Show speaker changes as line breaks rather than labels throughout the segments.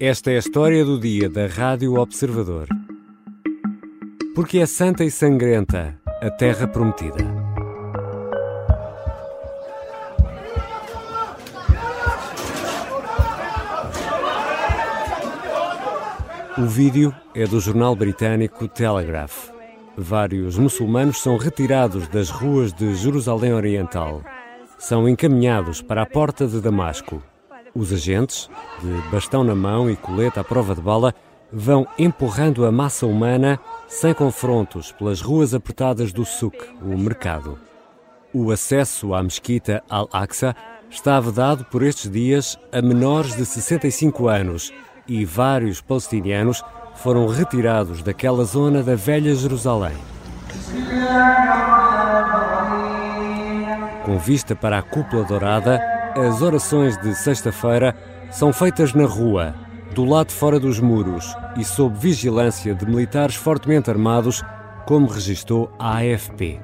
Esta é a história do dia da Rádio Observador. Porque é santa e sangrenta a terra prometida. O vídeo é do jornal britânico Telegraph. Vários muçulmanos são retirados das ruas de Jerusalém Oriental. São encaminhados para a porta de Damasco. Os agentes, de bastão na mão e colete à prova de bala, vão empurrando a massa humana sem confrontos pelas ruas apertadas do souk, o mercado. O acesso à mesquita Al-Aqsa está vedado por estes dias a menores de 65 anos e vários palestinianos foram retirados daquela zona da velha Jerusalém. Com vista para a cúpula dourada, as orações de sexta-feira são feitas na rua, do lado fora dos muros e sob vigilância de militares fortemente armados, como registou a AFP.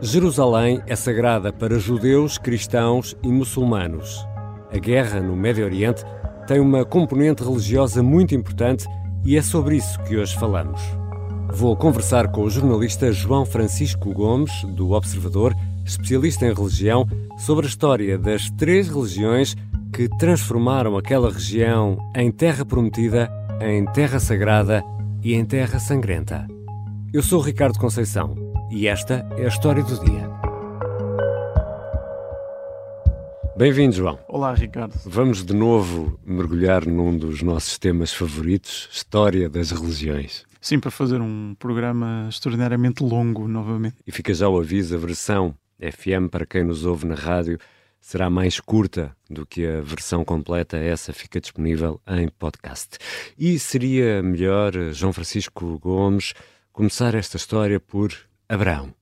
Jerusalém é sagrada para judeus, cristãos e muçulmanos. A guerra no Médio Oriente tem uma componente religiosa muito importante e é sobre isso que hoje falamos. Vou conversar com o jornalista João Francisco Gomes, do Observador, especialista em religião, sobre a história das três religiões que transformaram aquela região em terra prometida, em terra sagrada e em terra sangrenta. Eu sou Ricardo Conceição e esta é a história do dia. Bem-vindo, João.
Olá, Ricardo.
Vamos de novo mergulhar num dos nossos temas favoritos, História das Religiões.
Sim, para fazer um programa extraordinariamente longo novamente.
E fica já o aviso, a versão FM, para quem nos ouve na rádio, será mais curta do que a versão completa. Essa fica disponível em podcast. E seria melhor, João Francisco Gomes, começar esta história por Abraão.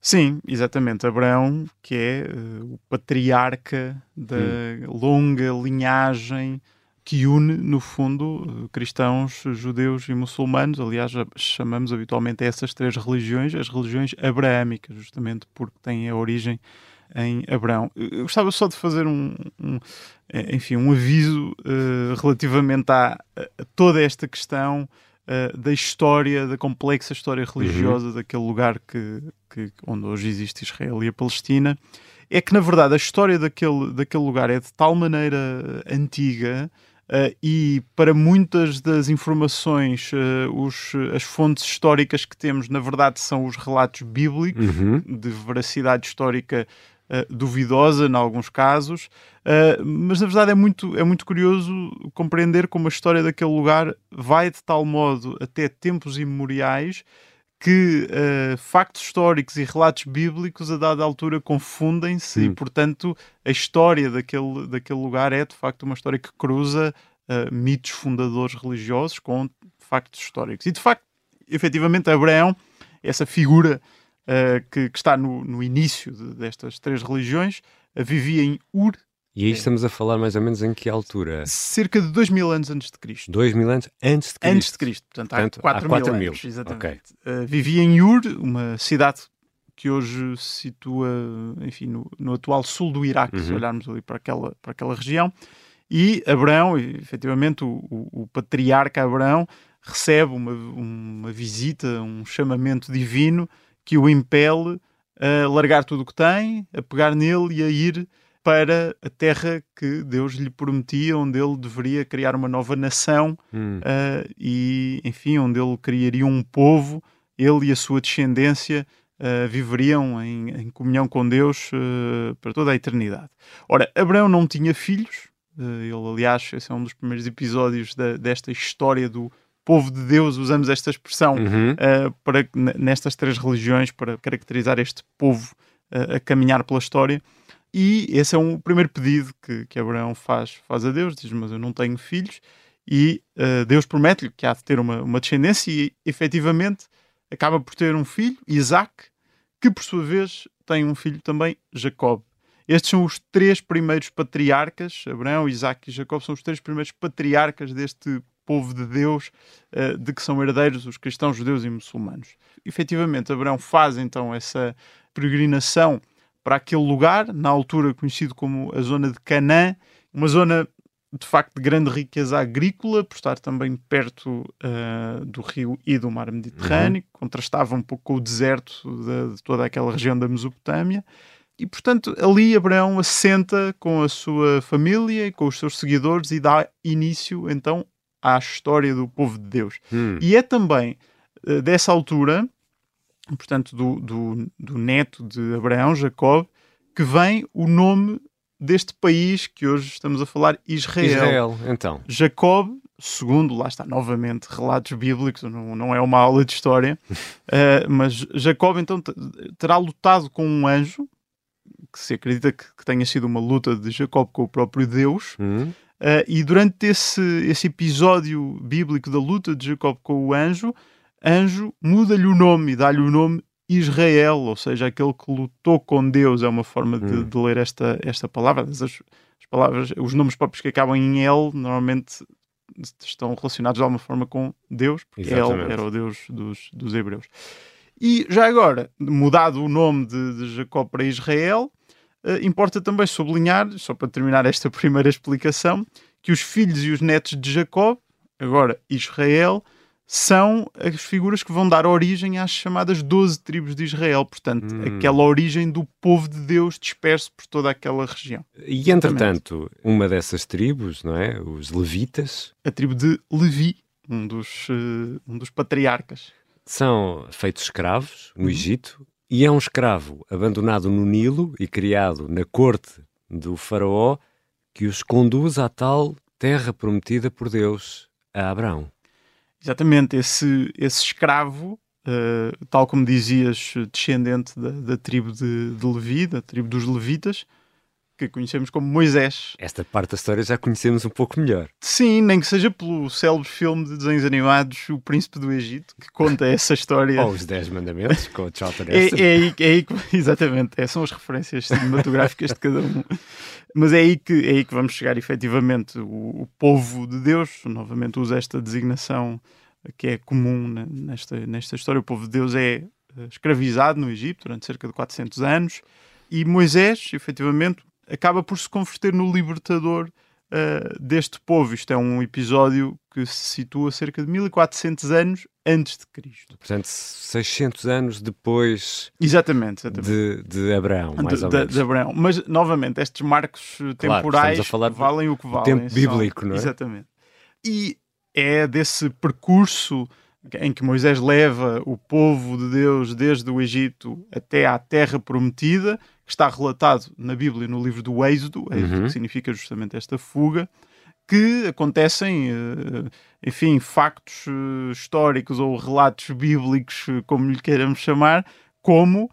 Sim, exatamente. Abraão, que é uh, o patriarca da hum. longa linhagem que une, no fundo, cristãos, judeus e muçulmanos. Aliás, chamamos habitualmente essas três religiões as religiões abraâmicas, justamente porque têm a origem em Abraão. Eu gostava só de fazer um, um enfim, um aviso uh, relativamente a, a, toda esta questão uh, da história, da complexa história religiosa uhum. daquele lugar que, que, onde hoje existe Israel e a Palestina, é que na verdade a história daquele, daquele lugar é de tal maneira antiga Uh, e para muitas das informações, uh, os, as fontes históricas que temos, na verdade, são os relatos bíblicos, uhum. de veracidade histórica uh, duvidosa, em alguns casos. mas, na verdade, é muito, é muito curioso compreender como a história daquele lugar vai de tal modo até tempos imemoriais que uh, factos históricos e relatos bíblicos a dada altura confundem-se e, portanto, a história daquele, daquele lugar é de facto uma história que cruza uh, mitos fundadores religiosos com factos históricos. E de facto, efetivamente, Abraão, essa figura uh, que, que, está no, no início de, destas três religiões, vivia em Ur
e aí estamos a falar mais ou menos em que altura?
Cerca de 2 mil anos antes de Cristo.
2 mil anos antes de Cristo?
Antes de Cristo, portanto, portanto há 4, 4 mil, mil anos. Exatamente. Okay. Uh, vivia em Ur, uma cidade que hoje se situa, enfim, no, no atual sul do Iraque, uhum. se olharmos ali para aquela, para aquela região. E Abraão, efetivamente, o, o, o patriarca Abraão, recebe uma, uma visita, um chamamento divino que o impele a largar tudo o que tem, a pegar nele e a ir para a terra que Deus lhe prometia, onde ele deveria criar uma nova nação hum. uh, e, enfim, onde ele criaria um povo, ele e a sua descendência uh, viveriam em, em, comunhão com Deus uh, para toda a eternidade. Ora, Abraão não tinha filhos, ele, aliás, esse é um dos primeiros episódios da, desta história do povo de Deus, usamos esta expressão uhum. para, nestas três religiões para caracterizar este povo a caminhar pela história. E esse é um primeiro pedido que, que Abraão faz, faz a Deus: diz, Mas eu não tenho filhos. E uh, Deus promete-lhe que há de ter uma, uma descendência, e efetivamente acaba por ter um filho, Isaac, que por sua vez tem um filho também, Jacob. Estes são os três primeiros patriarcas, Abraão, Isaac e Jacob, são os três primeiros patriarcas deste povo de Deus, uh, de que são herdeiros os cristãos, judeus e muçulmanos. Efetivamente, Abraão faz então essa peregrinação para aquele lugar, na altura conhecido como a zona de Canaã, uma zona de facto de grande riqueza agrícola, por estar também perto uh, do rio e do mar Mediterrâneo, uhum. contrastava um pouco com o deserto de, de, toda aquela região da Mesopotâmia. E, portanto, ali Abraão assenta com a sua família e com os seus seguidores e dá início, então, à história do povo de Deus. Uhum. E é também uh, dessa altura, portanto, do, do, do neto de Abraão, Jacob, que vem o nome deste país que hoje estamos a falar, Israel.
Israel, então.
Jacob, segundo, lá está, novamente, relatos bíblicos, não, não é uma aula de história, uh, mas Jacob então terá lutado com um anjo, que se acredita que, que, tenha sido uma luta de Jacob com o próprio Deus, uhum. uh, e durante esse, esse episódio bíblico da luta de Jacob com o anjo, anjo muda-lhe o nome e dá-lhe o nome Israel, ou seja, aquele que lutou com Deus, é uma forma de, hum. de ler esta, esta palavra. As, as, palavras, os nomes próprios que acabam em El, normalmente estão relacionados de alguma forma com Deus, porque Exatamente. El era o Deus dos, dos hebreus. E já agora, mudado o nome de, de Jacó para Israel, uh, importa também sublinhar, só para terminar esta primeira explicação, que os filhos e os netos de Jacó, agora Israel, são as figuras que vão dar origem às chamadas 12 tribos de Israel, portanto, hum. aquela origem do povo de Deus disperso por toda aquela região.
E entretanto, uma dessas tribos, não é? Os levitas.
A tribo de Levi, um dos, uh, um dos patriarcas.
São feitos escravos no uhum. Egito e é um escravo abandonado no Nilo e criado na corte do faraó que os conduz à tal terra prometida por Deus a Abraão.
Exatamente, esse, esse escravo, uh, tal como dizias, descendente da, da tribo de, de, Levi, da tribo dos Levitas, que conhecemos como Moisés.
Esta parte da história já conhecemos um pouco melhor.
Sim, nem que seja pelo célebre filme de desenhos animados O Príncipe do Egito, que conta essa história.
Ou Os Dez Mandamentos, com o Charlton
é, é, aí, é aí que, exatamente, é, são as referências cinematográficas de cada um. Mas é aí que, é aí que vamos chegar, efetivamente. O, o povo de Deus, novamente usa esta designação que é comum nesta, nesta história. O povo de Deus é eh, escravizado no Egito durante cerca de 400 anos e Moisés, efetivamente, acaba por se converter no libertador uh, deste povo. Isto é um episódio que se situa cerca de 1400 anos antes de Cristo.
Portanto, 600 anos depois
exatamente, exatamente.
De, de Abraão, mais
de,
ou menos.
De, Abraão. Mas, novamente, estes marcos eh, claro, temporais valem o que valem.
Tempo bíblico, não é?
Exatamente. E é desse percurso em que Moisés leva o povo de Deus desde o Egito até à Terra Prometida, está relatado na Bíblia no livro do Êxodo, uhum. que significa justamente esta fuga, que acontecem, eh, enfim, factos eh, históricos ou relatos bíblicos, eh, como lhe queiramos chamar, como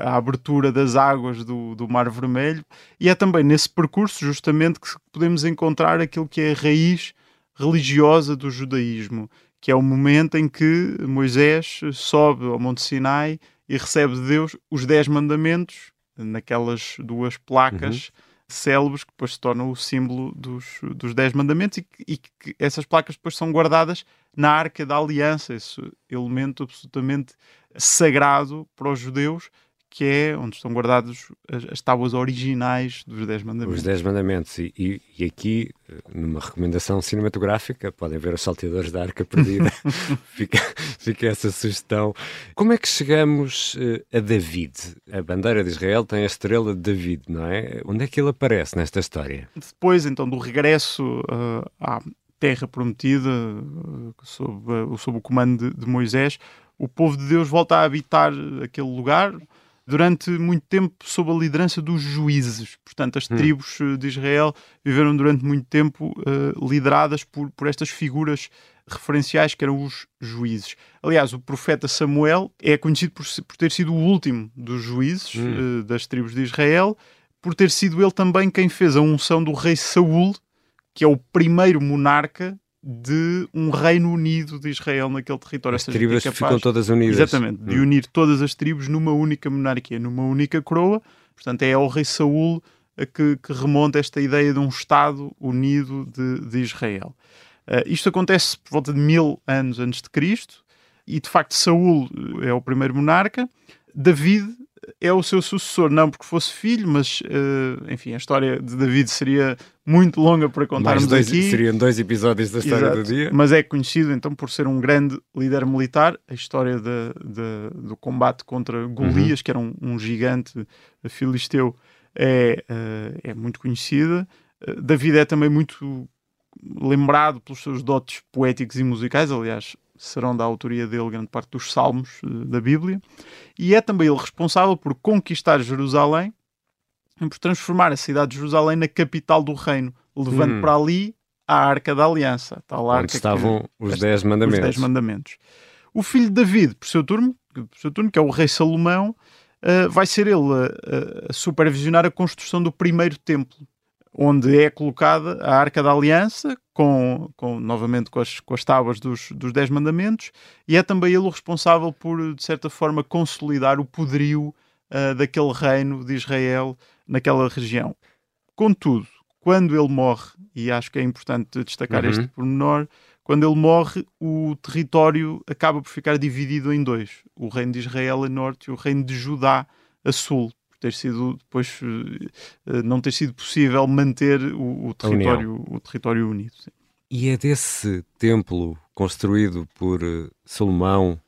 a abertura das águas do, do Mar Vermelho, e é também nesse percurso justamente que podemos encontrar aquilo que é a raiz religiosa do judaísmo, que é o momento em que Moisés sobe ao Monte Sinai e recebe de Deus os Dez Mandamentos, naquelas duas placas uhum. célebres que depois se tornam o símbolo dos, dos Dez Mandamentos e, e que essas placas depois são guardadas na Arca da Aliança, esse elemento absolutamente sagrado para os judeus que é onde estão guardados as, as tábuas originais dos Dez Mandamentos.
Os Dez Mandamentos. E, e, e, aqui, numa recomendação cinematográfica, podem ver os salteadores da Arca Perdida. fica, fica essa sugestão. Como é que chegamos uh, a David? A bandeira de Israel tem a estrela de David, não é? Onde é que ele aparece nesta história?
Depois, então, do regresso uh, à Terra Prometida, uh, sob, sob o comando de, de Moisés, o povo de Deus volta a habitar aquele lugar durante muito tempo sob a liderança dos juízes. Portanto, as hum. tribos eh, de Israel viveram durante muito tempo uh, lideradas por, por estas figuras referenciais que eram os juízes. Aliás, o profeta Samuel é conhecido por, por ter sido o último dos juízes hum. uh, das tribos de Israel, por ter sido ele também quem fez a unção do rei Saul, que é o primeiro monarca de um reino unido de Israel naquele território.
As tribos é ficam todas unidas.
Exatamente, de hum. unir todas as tribos numa única monarquia, numa única coroa. Portanto, é ao rei Saul que, que remonta esta ideia de um Estado unido de, de Israel. Uh, isto acontece por volta de mil anos antes de Cristo e, de facto, Saul é o primeiro monarca. David é o seu sucessor, não porque fosse filho, mas uh, enfim, a história de David seria muito longa para contarmos
dois,
aqui.
Seriam dois episódios da história Exato. do dia.
Mas é conhecido então por ser um grande líder militar. A história de, de, do combate contra Golias, uhum. que era um, um gigante filisteu, é, uh, é muito conhecida. Uh, David é também muito lembrado pelos seus dotes poéticos e musicais, aliás, serão da autoria dele grande parte dos salmos uh, da Bíblia, e é também ele responsável por conquistar Jerusalém e por transformar a cidade de Jerusalém na capital do reino, levando hum. para ali a Arca da Aliança,
tal arca onde estavam que, os Dez Mandamentos. Os Dez
Mandamentos. O filho de David, por seu turno, por seu turno que é o rei Salomão, uh, vai ser ele a, a supervisionar a construção do primeiro templo, onde é colocada a Arca da Aliança, com, com novamente com as, com as tábuas dos, dos Dez Mandamentos, e é também ele o responsável por, de certa forma, consolidar o poderio uh, daquele reino de Israel naquela região. Contudo, quando ele morre, e acho que é importante destacar uhum. este pormenor, quando ele morre, o território acaba por ficar dividido em dois: o reino de Israel a norte e o reino de Judá a sul ter sido depois uh, não ter sido possível manter o, o território, o território unido. Sim.
E é desse templo construído por uh, Salomão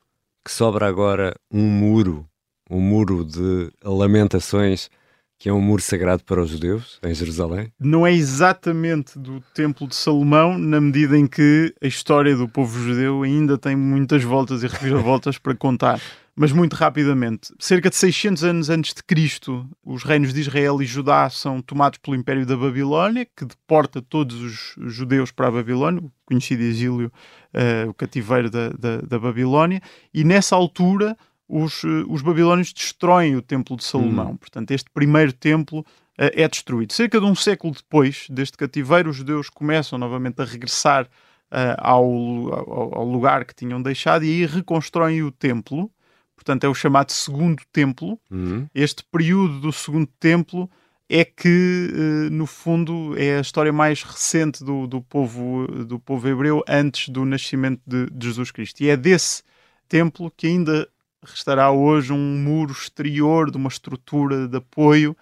que sobra agora um muro, um muro de lamentações que é um muro sagrado para os judeus em Jerusalém?
Não é exatamente do Templo de Salomão, na medida em que a história do povo judeu ainda tem muitas voltas e reviravoltas para contar. Mas muito rapidamente, cerca de 600 anos antes de Cristo, os reinos de Israel e Judá são tomados pelo Império da Babilónia, que deporta todos os judeus para a Babilónia, o conhecido exílio, uh, o cativeiro da, da, da Babilónia, e nessa altura os, eh, os babilónios destroem o Templo de Salomão. Hum. Portanto, este primeiro templo uh, é destruído. Cerca de um século depois deste cativeiro, os judeus começam novamente a regressar uh, ao, ao, ao, lugar que tinham deixado e aí reconstroem o templo. Portanto, é o chamado Segundo Templo. Hum. Este período do Segundo Templo é que, uh, no fundo, é a história mais recente do, do, povo, do povo hebreu antes do nascimento de, de Jesus Cristo. E é desse templo que ainda restará hoje um muro exterior de uma estrutura de apoio,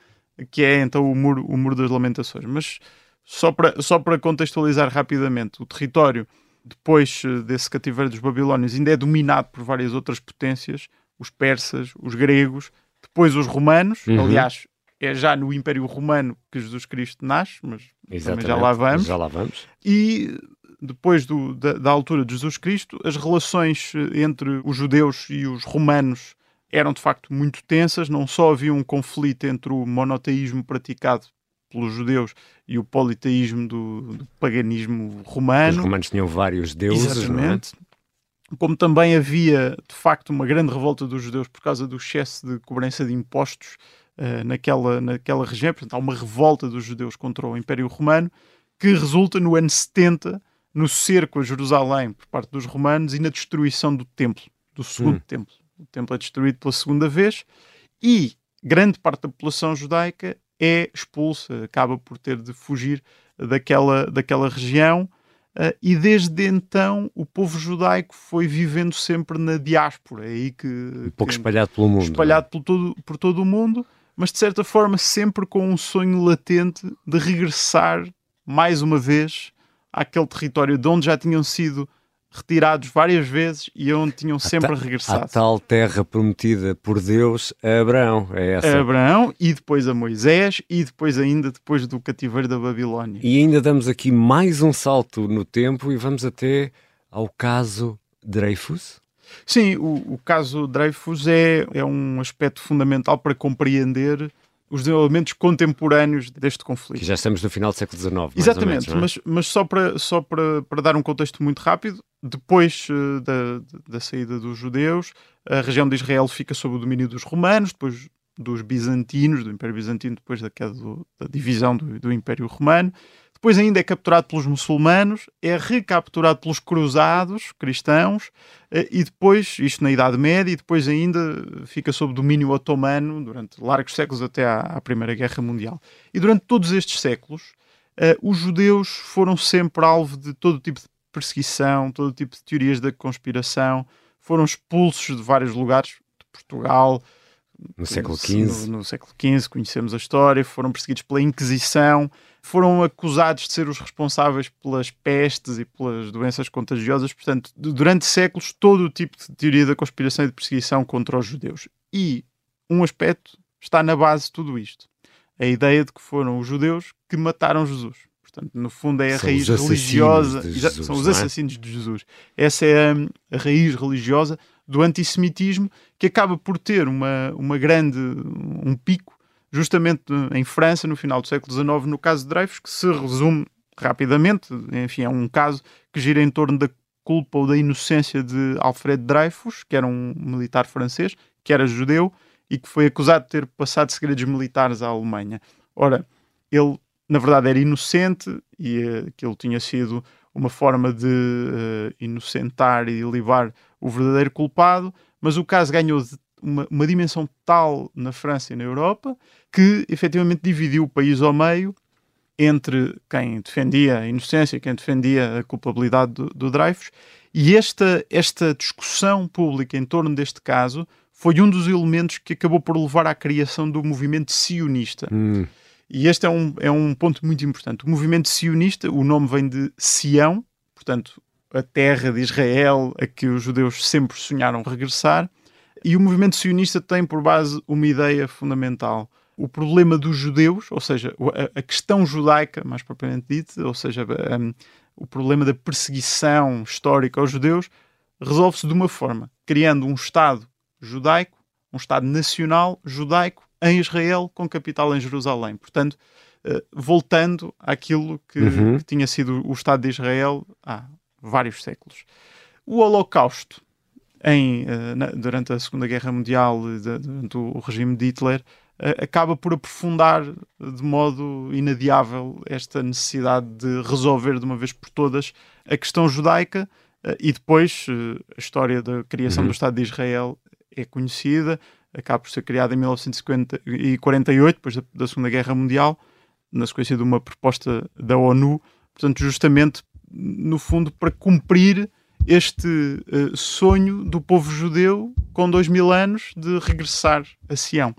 que é então o muro, o muro das lamentações. Mas só para, só para contextualizar rapidamente, o território, depois eh, desse cativeiro dos babilónios, ainda é dominado por várias outras potências, os persas, os gregos, depois os romanos, uhum. aliás, é já no Império Romano que Jesus Cristo nasce, mas já lá vamos.
Já lá vamos.
E depois do, da, da, altura de Jesus Cristo, as relações eh, entre os judeus e os romanos eram de facto muito tensas. Não só havia um conflito entre o monoteísmo praticado pelos judeus e o politeísmo do, do paganismo romano.
Os romanos tinham vários deuses? Exatamente.
É? Como também havia, de facto, uma grande revolta dos judeus por causa do excesso de cobrança de impostos uh, naquela, naquela região. Portanto, há uma revolta dos judeus contra o Império Romano que resulta no ano 70 no cerco a Jerusalém por parte dos romanos e na destruição do templo, do segundo hum. templo. O templo é destruído pela segunda vez e grande parte da população judaica é expulsa, acaba por ter de fugir daquela, daquela região. Uh, e desde então o povo judaico foi vivendo sempre na diáspora, é aí que
um pouco que, espalhado pelo mundo,
espalhado por todo, por todo o mundo, mas de certa forma sempre com um sonho latente de regressar mais uma vez àquele território de onde já tinham sido retirados várias vezes e onde tinham sempre a regressado.
A tal terra prometida por Deus a Abraão, é essa?
A Abraão e depois a Moisés e depois ainda depois do cativeiro da Babilónia.
E ainda damos aqui mais um salto no tempo e vamos até ao caso Dreyfus.
Sim, o, o caso Dreyfus é, é um aspecto fundamental para compreender os desenvolvimentos contemporâneos deste conflito.
Que já estamos no final do século XIX.
Exatamente,
menos, é?
mas, mas só, para, só para, para dar um contexto muito rápido, depois uh, da, da saída dos judeus, a região de Israel fica sob o domínio dos romanos, depois dos bizantinos, do Império Bizantino, depois da queda do, da divisão do, do Império Romano depois ainda é capturado pelos muçulmanos, é recapturado pelos cruzados cristãos eh, e depois, isto na Idade Média, e depois ainda fica sob domínio otomano durante largos séculos até à, à Primeira Guerra Mundial. E durante todos estes séculos, uh, os judeus foram sempre alvo de todo tipo de perseguição, todo tipo de teorias da conspiração, foram expulsos de vários lugares, de Portugal,
No século XV.
No, no, século XV, conhecemos a história, foram perseguidos pela Inquisição, foram acusados de ser os responsáveis pelas pestes e pelas doenças contagiosas. Portanto, durante séculos, todo o tipo de teoria da conspiração e de perseguição contra os judeus. E um aspecto está na base de tudo isto: a ideia de que foram os judeus que mataram Jesus. Portanto, no fundo, é a são raiz religiosa. Jesus, são os é? assassinos é? de Jesus. Essa é a, a raiz religiosa do antissemitismo que acaba por ter uma, uma grande, um pico justamente em França no final do século XIX, no caso de Dreyfus, que se resume rapidamente, enfim, é um caso que gira em torno da culpa ou da inocência de Alfred Dreyfus, que era um militar francês, que era judeu e que foi acusado de ter passado segredos militares à Alemanha. Ora, ele na verdade era inocente e aquilo tinha sido uma forma de uh, inocentar e livrar o verdadeiro culpado, mas o caso ganhou uma, uma, dimensão tal na França e na Europa que efetivamente dividiu o país ao meio entre quem defendia a inocência e quem defendia a culpabilidade do, do Dreyfus. E esta, esta discussão pública em torno deste caso foi um dos elementos que acabou por levar à criação do movimento sionista. Hum. E este é um, é um ponto muito importante. O movimento sionista, o nome vem de Sião, portanto, a terra de Israel a que os judeus sempre sonharam regressar. E o movimento sionista tem por base uma ideia fundamental. O problema dos judeus, ou seja, a, questão judaica, mais propriamente dita, ou seja, um, o problema da perseguição histórica aos judeus, resolve-se de uma forma, criando um Estado judaico, um Estado nacional judaico em Israel, com capital em Jerusalém. Portanto, uh, voltando àquilo que, uhum. que, tinha sido o Estado de Israel há vários séculos. O Holocausto, em, uh, na, durante a Segunda Guerra Mundial, de, durante o regime de Hitler, uh, acaba por aprofundar de modo inadiável esta necessidade de resolver de uma vez por todas a questão judaica. e depois a história da criação uhum. do Estado de Israel é conhecida, acaba por ser criada em 1948, depois da, da Segunda Guerra Mundial, na sequência de uma proposta da ONU, portanto, justamente, no fundo, para cumprir este uh, sonho do povo judeu com dois mil anos de regressar a Sião.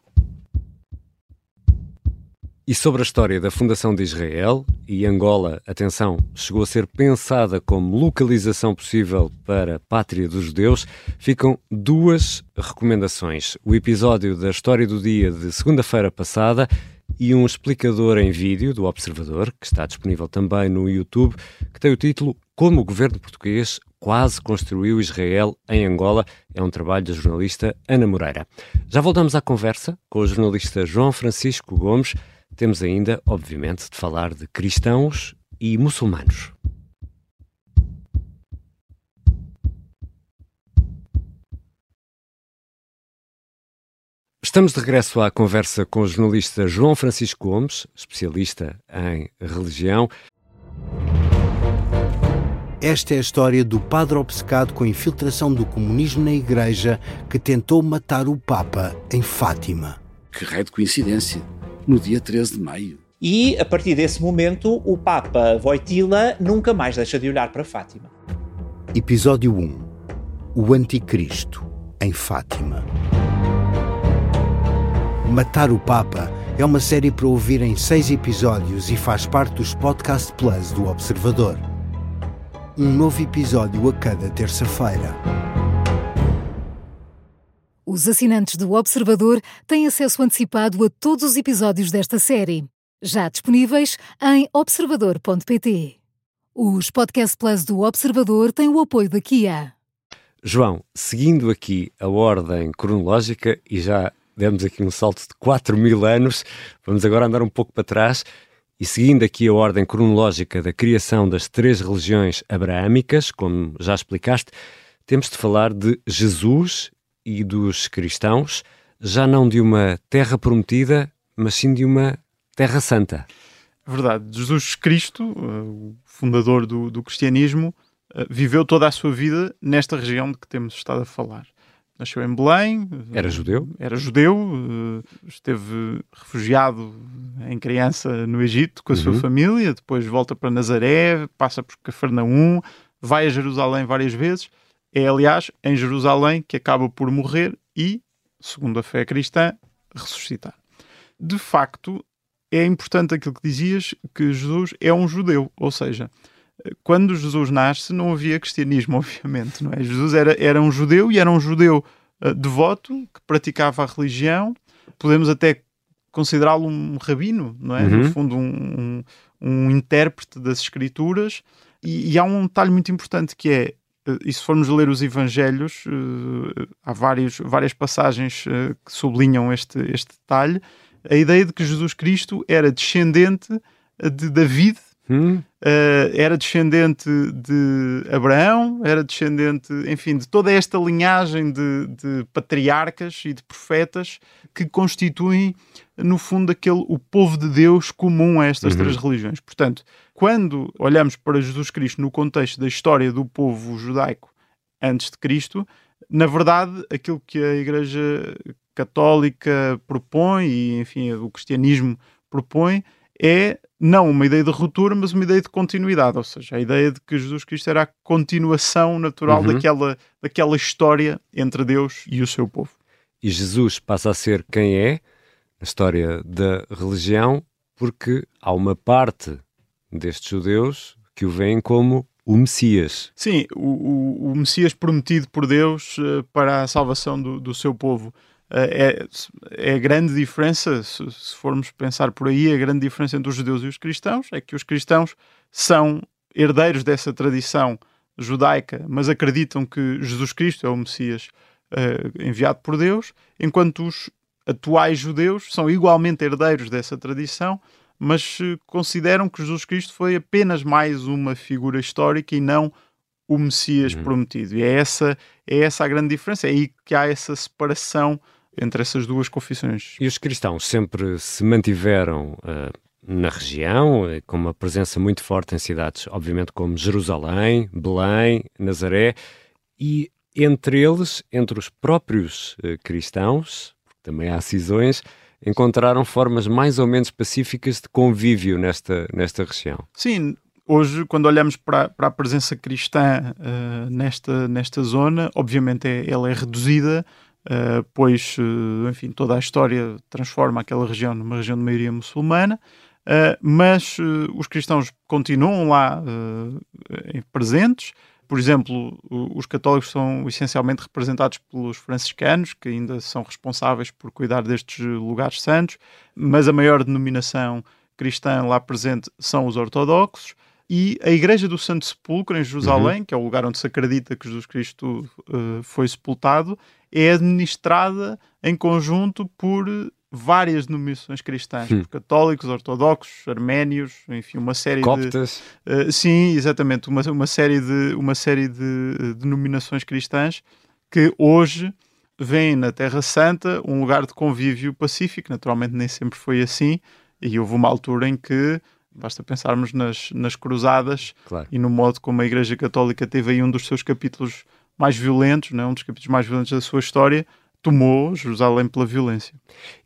E sobre a história da fundação de Israel e Angola, atenção, chegou a ser pensada como localização possível para a pátria dos judeus, ficam duas recomendações. O episódio da História do Dia de segunda-feira passada e um explicador em vídeo do Observador, que está disponível também no YouTube, que tem o título Como o governo português quase construiu Israel em Angola. É um trabalho da jornalista Ana Moreira. Já voltamos à conversa com o jornalista João Francisco Gomes temos ainda, obviamente, de falar de cristãos e muçulmanos. Estamos de regresso à conversa com o jornalista João Francisco Gomes, especialista em religião.
Esta é a história do padre obcecado com a infiltração do comunismo na Igreja que tentou matar o Papa em Fátima.
Que raio de coincidência! no dia 13 de maio.
E, a partir desse momento, o Papa Voitila nunca mais deixa de olhar para Fátima.
Episódio 1 O Anticristo, em Fátima. Matar o Papa é uma série para ouvir em seis episódios e faz parte dos Podcast Plus do Observador. Um novo episódio a cada terça-feira.
Os assinantes do Observador têm acesso antecipado a todos os episódios desta série, já disponíveis em observador.pt. Os Podcast Plus do Observador têm o apoio da Kia.
João, seguindo aqui a ordem cronológica, e já demos aqui um salto de 4 mil anos, vamos agora andar um pouco para trás. E seguindo aqui a ordem cronológica da criação das três religiões abraâmicas, como já explicaste, temos de falar de Jesus e dos cristãos, já não de uma terra prometida, mas sim de uma terra santa.
Verdade. Jesus Cristo, eh, o fundador do, do cristianismo, eh, viveu toda a sua vida nesta região de que temos estado a falar. Nasceu em Belém.
Eh, era judeu?
Era judeu. Esteve refugiado em criança no Egito com a uhum. sua família. Depois volta para Nazaré, passa por Cafarnaum, vai a Jerusalém várias vezes é, aliás, em Jerusalém que acaba por morrer e segundo a fé cristã, ressuscitar. De facto, é importante aquilo que dizias, que Jesus é um judeu, ou seja, quando Jesus nasce não havia cristianismo, obviamente, não é? Jesus era, era um judeu e era um judeu uh, devoto que praticava a religião, podemos até considerá-lo um rabino, não é? Uhum. No fundo, um, um, um, intérprete das escrituras. E, e, há um detalhe muito importante que é, uh, e se formos ler os evangelhos, uh, há vários, várias passagens que sublinham este, este detalhe, a ideia de que Jesus Cristo era descendente de David, Hum? Uh, era descendente de Abraão, era descendente, enfim, de toda esta linhagem de, de patriarcas e de profetas que constituem, no fundo, aquele, o povo de Deus comum a estas uhum. três religiões. Portanto, quando olhamos para Jesus Cristo no contexto da história do povo judaico antes de Cristo, na verdade, aquilo que a Igreja Católica propõe e, enfim, o cristianismo propõe é não uma ideia de ruptura, mas uma ideia de continuidade, ou seja, a ideia de que Jesus Cristo era a continuação natural uhum. daquela, daquela história entre Deus e o seu povo.
E Jesus passa a ser quem é na história da religião, porque há uma parte destes judeus que o veem como o Messias.
Sim, o, o, o Messias prometido por Deus uh, para a salvação do, do seu povo. Eh, é, é a grande diferença, se, se, formos pensar por aí, a grande diferença entre os judeus e os cristãos é que os cristãos são herdeiros dessa tradição judaica, mas acreditam que Jesus Cristo é o Messias uh, enviado por Deus, enquanto os atuais judeus são igualmente herdeiros dessa tradição, mas uh, consideram que Jesus Cristo foi apenas mais uma figura histórica e não o Messias uhum. prometido. E é essa, é essa a grande diferença, é aí que há essa separação entre essas duas confissões.
E os cristãos sempre se mantiveram uh, na região, eh, com uma presença muito forte em cidades, obviamente, como Jerusalém, Belém, Nazaré, e entre eles, entre os próprios uh, cristãos, porque também há cisões, encontraram formas mais ou menos pacíficas de convívio nesta, nesta região.
Sim, hoje, quando olhamos para, para a presença cristã uh, nesta, nesta zona, obviamente é, ela é reduzida Uh, pois, uh, enfim, toda a história transforma aquela região numa região de maioria muçulmana, uh, mas os cristãos continuam lá presentes. Por exemplo, os católicos são essencialmente representados pelos franciscanos, que ainda são responsáveis por cuidar destes lugares santos, mas a maior denominação cristã lá presente são os ortodoxos. E a Igreja do Santo Sepulcro, em Jerusalém, uhum. que é o lugar onde se acredita que Jesus Cristo foi sepultado, é administrada em conjunto por várias denominações cristãs, hum. católicos, ortodoxos, arménios, enfim, uma série
Coptas.
de uh, sim, exatamente, uma, uma série de uma série de uh, denominações cristãs que hoje vêm na Terra Santa um lugar de convívio pacífico, naturalmente nem sempre foi assim, e houve uma altura em que basta pensarmos nas, nas cruzadas claro. e no modo como a Igreja Católica teve aí um dos seus capítulos mais violentos, né, um dos capítulos mais violentos da sua história, tomou Jerusalém pela violência.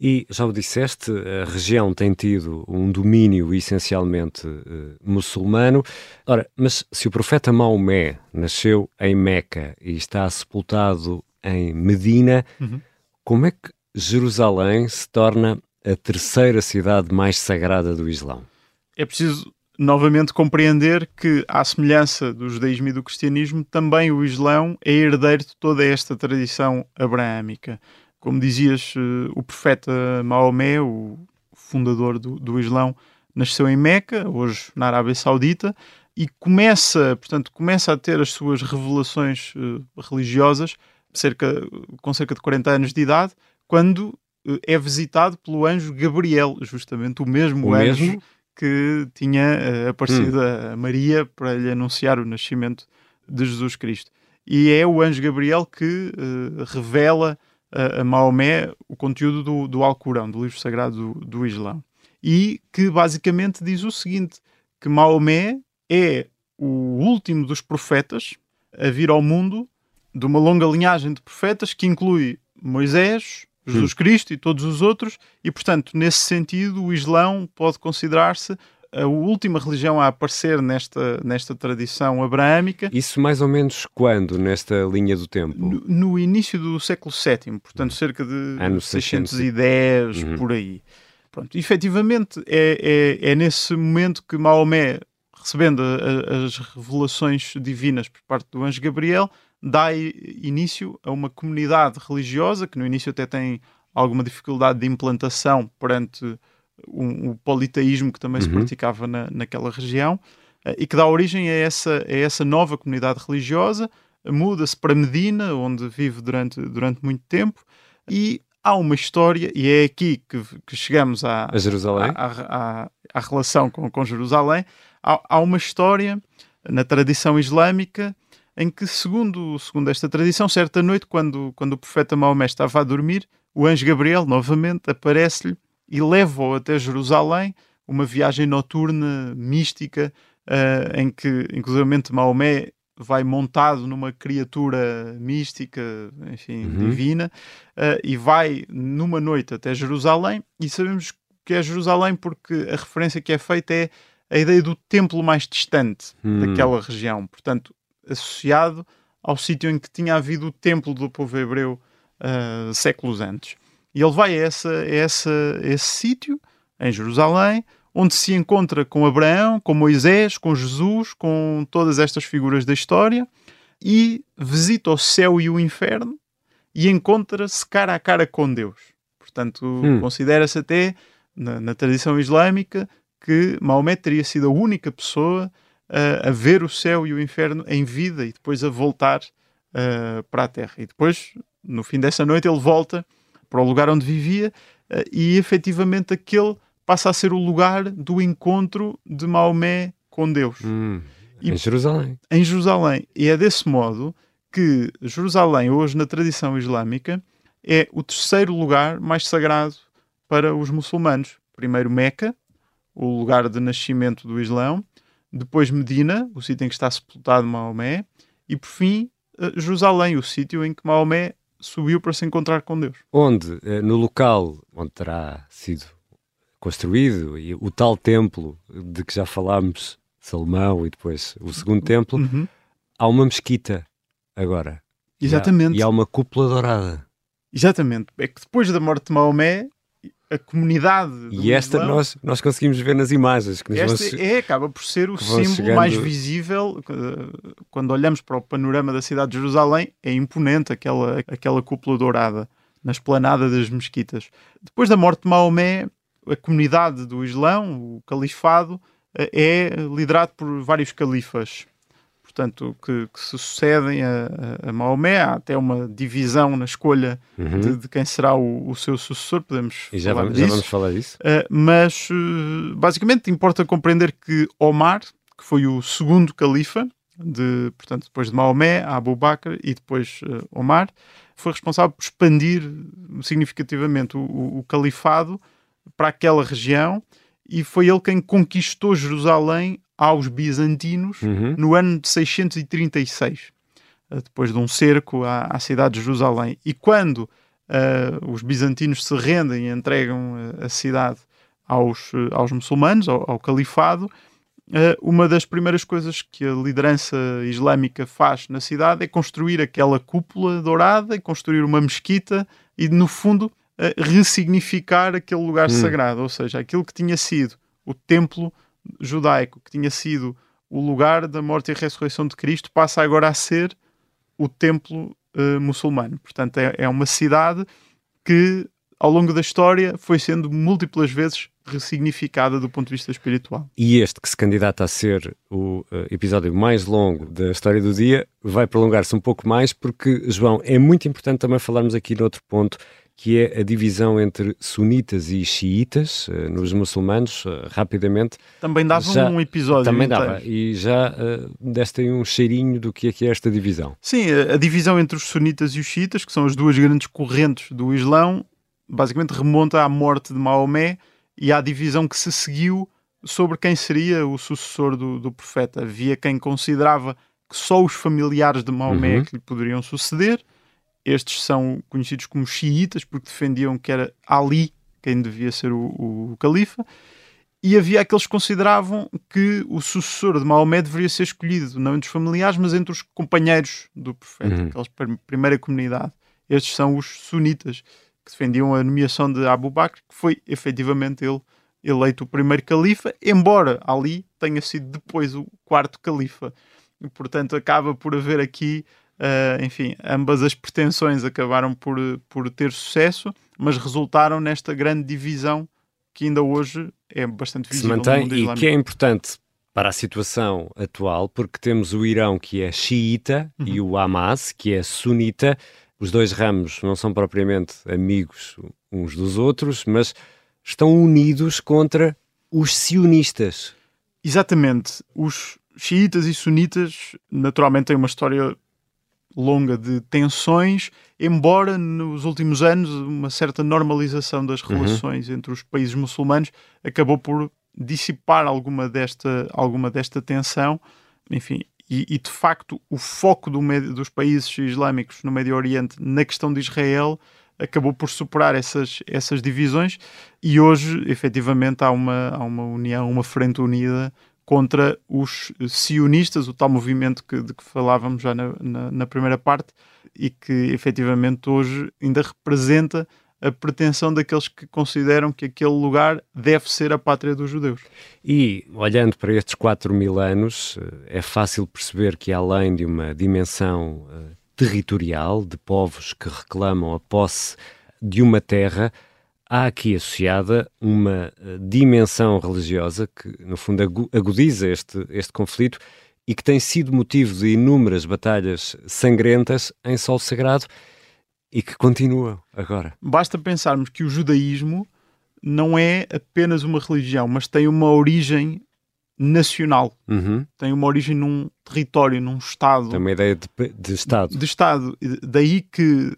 E já o disseste, a região tem tido um domínio essencialmente uh, muçulmano. Ora, mas se o profeta Maomé nasceu em Meca e está sepultado em Medina, uhum. como é que Jerusalém se torna a terceira cidade mais sagrada do Islão?
É preciso novamente compreender que, à semelhança do judaísmo e do cristianismo, também o Islão é herdeiro de toda esta tradição abraâmica. Como dizias, eh, o profeta Maomé, o fundador do, do Islão, nasceu em Meca, hoje na Arábia Saudita, e começa, portanto, começa a ter as suas revelações uh, religiosas cerca, com cerca de 40 anos de idade, quando uh, é visitado pelo anjo Gabriel, justamente o mesmo
o
anjo
mesmo?
Que tinha uh, aparecido hum. a Maria para lhe anunciar o nascimento de Jesus Cristo. E é o anjo Gabriel que uh, revela a, a Maomé o conteúdo do, do Alcorão, do livro sagrado do, do Islão. E que basicamente diz o seguinte: que Maomé é o último dos profetas a vir ao mundo de uma longa linhagem de profetas que inclui Moisés, Jesus Cristo e todos os outros, e portanto, nesse sentido, o Islão pode considerar-se a última religião a aparecer nesta, nesta tradição abraâmica.
Isso mais ou menos quando, nesta linha do tempo?
No, no início do século VII, portanto, cerca de Anos 610, 600. Uhum. por aí. Pronto, efetivamente, é, é, é nesse momento que Maomé, recebendo a, as revelações divinas por parte do anjo Gabriel, dá início a uma comunidade religiosa que no início até tem alguma dificuldade de implantação perante um, o politeísmo que também uhum. se praticava na, naquela região eh, e que dá origem a essa, a essa nova comunidade religiosa. Muda-se para Medina, onde vive durante, durante muito tempo, e há uma história, e é aqui que, que chegamos à,
a Jerusalém.
À, à, à, relação com, com Jerusalém. Há, há uma história na tradição islâmica em que, segundo, segundo esta tradição, certa noite, quando, quando o profeta Maomé estava a dormir, o anjo Gabriel, novamente, aparece-lhe e leva-o até Jerusalém, uma viagem noturna, mística, uh, em que, inclusive, Maomé vai montado numa criatura mística, enfim, uhum. divina, uh, e vai numa noite até Jerusalém, e sabemos que é Jerusalém porque a referência que é feita é a ideia do templo mais distante uhum. daquela região, portanto, associado ao sítio em que tinha havido o templo do povo hebreu uh, séculos antes. E ele vai a, essa, a, essa, a esse sítio, em Jerusalém, onde se encontra com Abraão, com Moisés, com Jesus, com todas estas figuras da história, e visita o céu e o inferno e encontra-se cara a cara com Deus. Portanto, hum. considera-se até, na, na, tradição islâmica, que Maomé teria sido a única pessoa uh, a ver o céu e o inferno em vida e depois a voltar uh, para a terra. E depois, no fim dessa noite, ele volta para o lugar onde vivia uh, e efetivamente aquele passa a ser o lugar do encontro de Maomé com Deus.
Hum, e, em Jerusalém.
Em Jerusalém. E é desse modo que Jerusalém, hoje na tradição islâmica, é o terceiro lugar mais sagrado para os muçulmanos. Primeiro Meca, o lugar de nascimento do Islão, depois Medina, o sítio em que está sepultado Maomé, e por fim eh, Jerusalém, o sítio em que Maomé subiu para se encontrar com Deus.
Onde, eh, no local onde terá sido construído e o tal templo de que já falámos, Salomão e depois o segundo templo, uhum. há uma mesquita agora.
Exatamente.
E há, e há uma cúpula dourada.
Exatamente. É que depois da morte de Maomé, a comunidade.
E esta Islão, nós, nós conseguimos ver nas imagens. Que
esta vão, é, acaba por ser o símbolo chegando... mais visível. Quando olhamos para o panorama da cidade de Jerusalém, é imponente aquela, aquela cúpula dourada na esplanada das mesquitas. Depois da morte de Maomé, a comunidade do Islão, o califado, eh, é liderado por vários califas portanto, que, que se sucedem a, a, Maomé. Há até uma divisão na escolha uhum. de, de, quem será o, o, seu sucessor, podemos
e já
falar
vamos,
disso.
Já vamos falar disso.
Uh, mas, uh, basicamente, importa compreender que Omar, que foi o segundo califa, de, portanto, depois de Maomé, Abu Bakr e depois uh, Omar, foi responsável por expandir significativamente o, o, o califado para aquela região e foi ele quem conquistou Jerusalém aos bizantinos uhum. no ano de 636, eh, depois de um cerco à, à cidade de Jerusalém. E quando uh, os bizantinos se rendem e entregam a, a cidade aos, aos muçulmanos, ao, ao califado, uma das primeiras coisas que a liderança islâmica faz na cidade é construir aquela cúpula dourada e construir uma mesquita e, no fundo, ressignificar aquele lugar hum. sagrado, ou seja, aquilo que tinha sido o templo judaico, que tinha sido o lugar da morte e ressurreição de Cristo, passa agora a ser o templo uh, muçulmano. Portanto, é, é uma cidade que, ao longo da história, foi sendo múltiplas vezes ressignificada do ponto de vista espiritual.
E este, que se candidata a ser o uh, episódio mais longo da história do dia, vai prolongar-se um pouco mais, porque, João, é muito importante também falarmos aqui noutro ponto, que é a divisão entre sunitas e xiitas uh, nos muçulmanos, uh, rapidamente.
Também dava já, um episódio.
Também inteiro. dava, e já uh, deste aí um cheirinho do que é que é esta divisão.
Sim, a, a divisão entre os sunitas e os xiitas, que são as duas grandes correntes do Islão, basicamente remonta à morte de Maomé e à divisão que se seguiu sobre quem seria o sucessor do, do profeta. Havia quem considerava que só os familiares de Maomé uhum. É que lhe poderiam suceder, estes são conhecidos como xiitas porque defendiam que era Ali quem devia ser o, o califa. e havia aqueles que consideravam que o sucessor de Maomé deveria ser escolhido não entre os familiares, mas entre os companheiros do profeta, uhum. aquela primeira comunidade. Estes são os sunitas, que defendiam a nomeação de Abu Bakr, que foi efetivamente ele eleito o primeiro califa, embora Ali tenha sido depois o quarto califa. E, portanto, acaba por haver aqui, uh, enfim, ambas as pretensões acabaram por, por ter sucesso, mas resultaram nesta grande divisão que ainda hoje é bastante visível.
Se mantém e que é importante para a situação atual, porque temos o Irão que é xiita uhum. e o Hamas que é sunita. Os dois ramos não são propriamente amigos uns dos outros, mas estão unidos contra os sionistas.
Exatamente. Os xiitas e sunitas naturalmente têm uma história longa de tensões, embora nos últimos anos uma certa normalização das uhum. relações uhum. entre os países muçulmanos acabou por dissipar alguma desta, alguma desta tensão. Enfim, e, e de facto o foco do dos países islâmicos no Médio Oriente na questão de Israel acabou por superar essas, essas divisões e hoje efetivamente há uma, há uma união, uma frente unida contra os sionistas, o tal movimento que, de que falávamos já na, na, na, primeira parte e que efetivamente hoje ainda representa a pretensão daqueles que consideram que aquele lugar deve ser a pátria dos judeus.
E, olhando para estes 4 mil anos, eh, é fácil perceber que, além de uma dimensão uh, territorial, de povos que reclamam a posse de uma terra, há aqui associada uma eh, dimensão religiosa que, no fundo, agudiza este, este conflito e que tem sido motivo de inúmeras batalhas sangrentas em solo sagrado e que continua agora.
Basta pensarmos que o judaísmo não é apenas uma religião, mas tem uma origem nacional.
Uhum.
Tem uma origem num território, num Estado.
Tem uma ideia de, de Estado.
De Estado. Daí que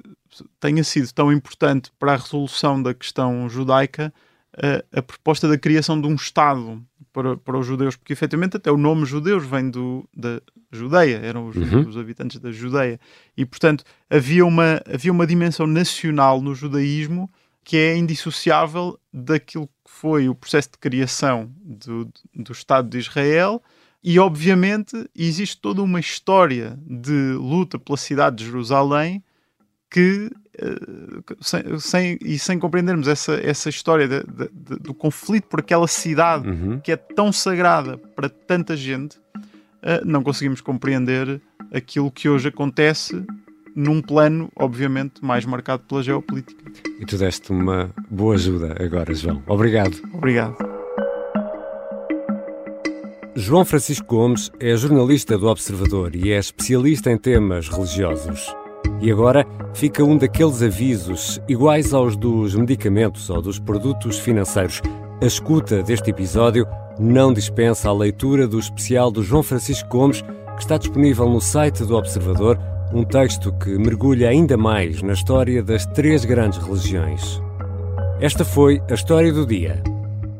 tenha sido tão importante para a resolução da questão judaica a, a proposta da criação de um Estado para, para os judeus, porque efetivamente até o nome judeus vem do, da Judeia, eram os, uhum. os, habitantes da Judeia, e portanto havia uma, havia uma dimensão nacional no judaísmo que é indissociável daquilo que foi o processo de criação do, do Estado de Israel. E obviamente existe toda uma história de luta pela cidade de Jerusalém que uh, sem, sem, e sem compreendermos essa, essa história de, de, de, do conflito por aquela cidade uhum. que é tão sagrada para tanta gente, uh, não conseguimos compreender aquilo que hoje acontece num plano, obviamente, mais marcado pela geopolítica.
E tu deste uma boa ajuda agora, João. Obrigado.
Obrigado.
João Francisco Gomes é jornalista do Observador e é especialista em temas religiosos. E agora fica um daqueles avisos, iguais aos dos medicamentos ou dos produtos financeiros. A escuta deste episódio não dispensa a leitura do especial do João Francisco Gomes, que está disponível no site do Observador, um texto que mergulha ainda mais na história das três grandes religiões. Esta foi a história do dia.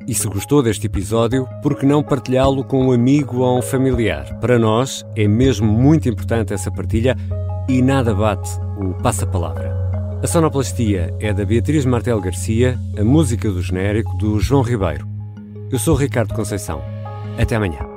E se gostou deste episódio, por que não partilhá-lo com um amigo ou um familiar? Para nós é mesmo muito importante essa partilha e nada bate o passa-palavra. A sonoplastia é da Beatriz Martel Garcia, a música do genérico do João Ribeiro. Eu sou Ricardo Conceição. Até amanhã.